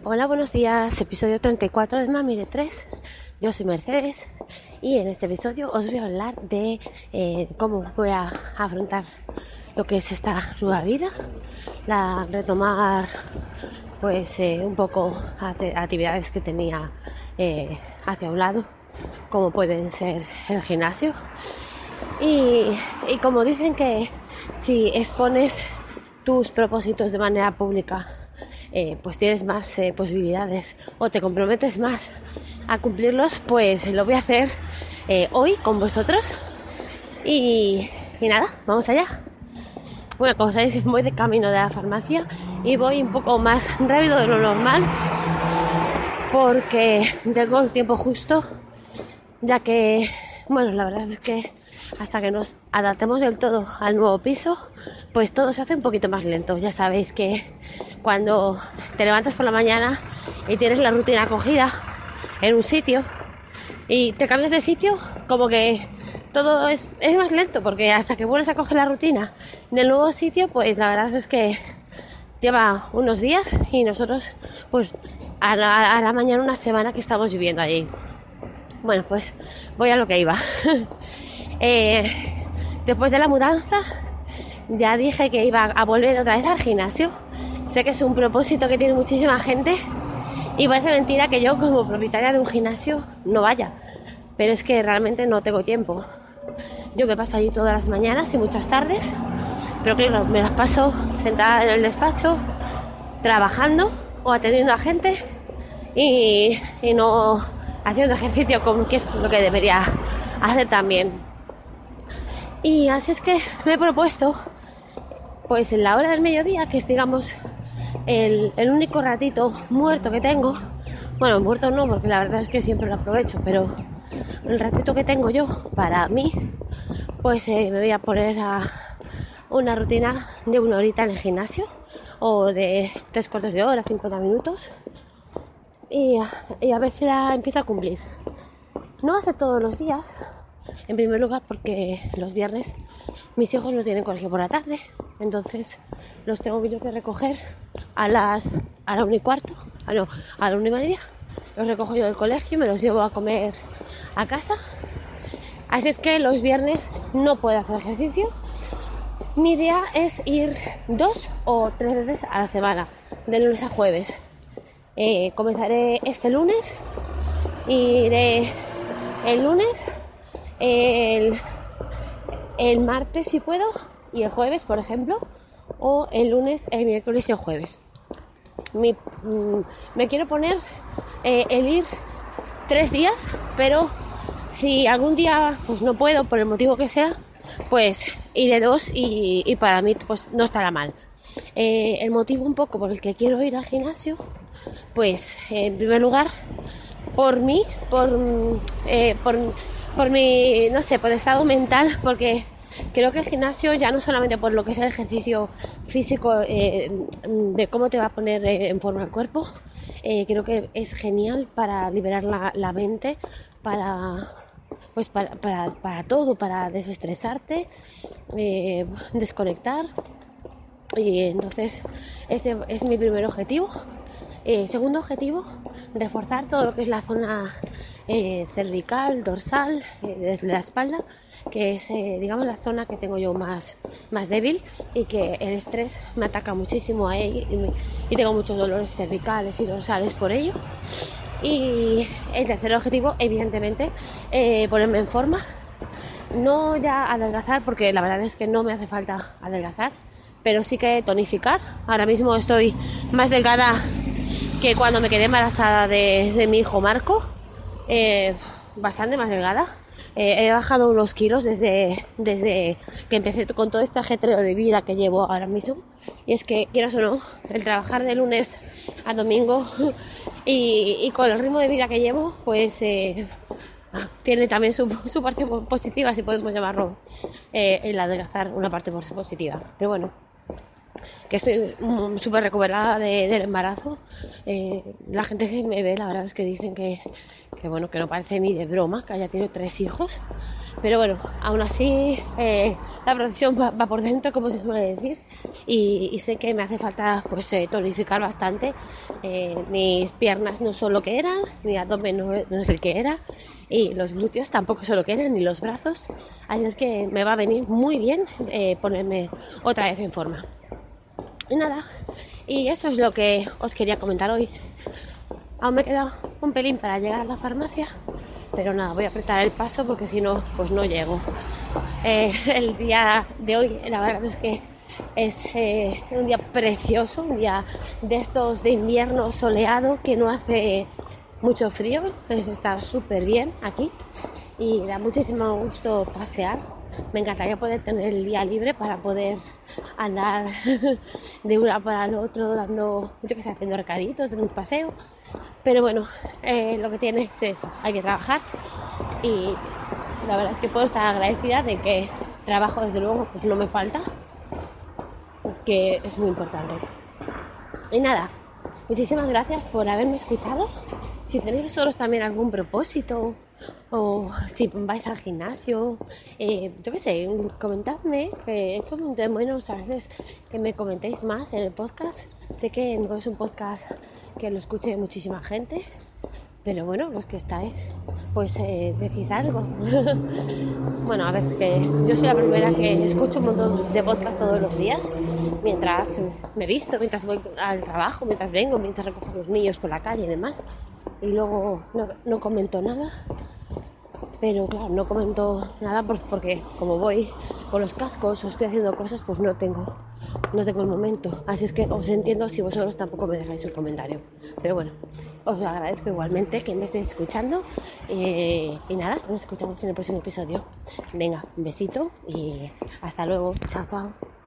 Hola, buenos días. Episodio 34 de Mami de 3. Yo soy Mercedes y en este episodio os voy a hablar de eh, cómo voy a afrontar lo que es esta nueva vida, la retomar pues eh, un poco actividades que tenía eh, hacia un lado, como pueden ser el gimnasio. Y, y como dicen que si expones tus propósitos de manera pública eh, pues tienes más eh, posibilidades o te comprometes más a cumplirlos, pues lo voy a hacer eh, hoy con vosotros. Y, y nada, vamos allá. Bueno, como sabéis, voy de camino de la farmacia y voy un poco más rápido de lo normal porque tengo el tiempo justo, ya que, bueno, la verdad es que hasta que nos adaptemos del todo al nuevo piso, pues todo se hace un poquito más lento. Ya sabéis que cuando te levantas por la mañana y tienes la rutina acogida en un sitio y te cambias de sitio, como que todo es, más lento, porque hasta que vuelves a coger la rutina del nuevo sitio, pues la verdad es que lleva unos días y nosotros, pues a la, a la mañana una semana que estamos viviendo allí. Bueno, pues voy a lo que iba. Eh, después de la mudanza, ya dije que iba a volver otra vez al gimnasio. Sé que es un propósito que tiene muchísima gente y parece mentira que yo como propietaria de un gimnasio no vaya. Pero es que realmente no tengo tiempo. Yo me paso allí todas las mañanas y muchas tardes, pero claro, me las paso sentada en el despacho, trabajando o atendiendo a gente y, y no haciendo ejercicio como que es lo que debería hacer también. Y así es que me he propuesto, pues en la hora del mediodía, que es digamos el, único ratito muerto que tengo, bueno, muerto no, porque la verdad es que siempre lo aprovecho, pero el ratito que tengo yo para mí, pues eh, me voy a poner a una rutina de una horita en el gimnasio o de tres cuartos de hora, 50 minutos y, y a ver si la empiezo a cumplir. No hace todos los días, en primer lugar porque los viernes mis hijos no tienen colegio por la tarde, entonces los tengo que recoger a las a la una y cuarto, ah, no, a la una y media. Los recojo yo del colegio, me los llevo a comer a casa. Así es que los viernes no puedo hacer ejercicio. Mi idea es ir dos o tres veces a la semana, de lunes a jueves. Eh, comenzaré este lunes, iré el lunes el, martes si puedo y el jueves, por ejemplo, o el lunes, el miércoles y el jueves. Mm, me quiero poner eh, el ir tres días, pero si algún día pues no puedo por el motivo que sea, pues iré dos y, para mí pues no estará mal. Eh, el motivo un poco por el que quiero ir al gimnasio, pues en primer lugar por mí, por, eh, por por mi, no sé, por estado mental, porque creo que el gimnasio ya no solamente por lo que es el ejercicio físico eh, de cómo te va a poner en forma el cuerpo, creo que es genial para liberar la, mente, para pues para, para, para todo, para desestresarte, desconectar. Y entonces ese es mi primer objetivo. segundo objetivo, reforzar todo lo que es la zona eh, cervical, dorsal, eh, desde la espalda, que es, eh, digamos, la zona que tengo yo más, más débil y que el estrés me ataca muchísimo a ella y, tengo muchos dolores cervicales y dorsales por ello. Y el tercer objetivo, evidentemente, ponerme en forma. No ya adelgazar, porque la verdad es que no me hace falta adelgazar, pero sí que tonificar. Ahora mismo estoy más delgada que cuando me quedé embarazada de, de mi hijo Marco eh, bastante más delgada. Eh, he bajado unos kilos desde, desde que empecé con todo este ajetreo de vida que llevo ahora mismo. Y es que, quieras o no, el trabajar de lunes a domingo y, con el ritmo de vida que llevo, pues eh, tiene también su, su, parte positiva, si podemos llamarlo, el adelgazar una parte positiva. Pero bueno, que estoy súper recuperada del embarazo. Eh, la gente que me ve, la verdad es que dicen que, que bueno, que no parece ni de broma que haya tenido tres hijos. Pero bueno, aún así eh, la protección va, por dentro, como se suele decir, y, sé que me hace falta pues eh, tonificar bastante. Eh, mis piernas no son lo que eran, mi abdomen no, es el que era, y los glúteos tampoco son lo que eran, ni los brazos. Así es que me va a venir muy bien ponerme otra vez en forma. Y nada, y eso es lo que os quería comentar hoy. Aún me queda un pelín para llegar a la farmacia, pero nada, voy a apretar el paso porque si no, pues no llego. Eh, el día de hoy, la verdad es que es eh, un día precioso, un día de estos de invierno soleado que no hace mucho frío, es está súper bien aquí y da muchísimo gusto pasear. Me encantaría poder tener el día libre para poder andar de una para el otro, dando, yo que sé, haciendo recaditos, de un paseo. Pero bueno, eh, lo que tiene es eso, hay que trabajar y la verdad es que puedo estar agradecida de que trabajo desde luego pues no me falta, que es muy importante. Y nada, muchísimas gracias por haberme escuchado. Si tenéis vosotros también algún propósito o si vais al gimnasio, eh, yo qué sé, comentadme, que esto es bueno veces que me comentéis más en el podcast. Sé que no es un podcast que lo escuche muchísima gente, pero bueno, los que estáis, pues eh, algo. bueno, a ver, que yo soy la primera que escucho un montón de podcast todos los días, mientras me visto, mientras voy al trabajo, mientras vengo, mientras recojo los niños por la calle y demás. Y luego no comento nada pero claro, no comento nada porque como voy con los cascos o estoy haciendo cosas, pues no tengo, no tengo el momento. Así es que os entiendo si vosotros tampoco me dejáis un comentario. Pero bueno, os agradezco igualmente que me estéis escuchando. Eh, y nada, nos escuchamos en el próximo episodio. Venga, un besito y hasta luego. Chao, chao.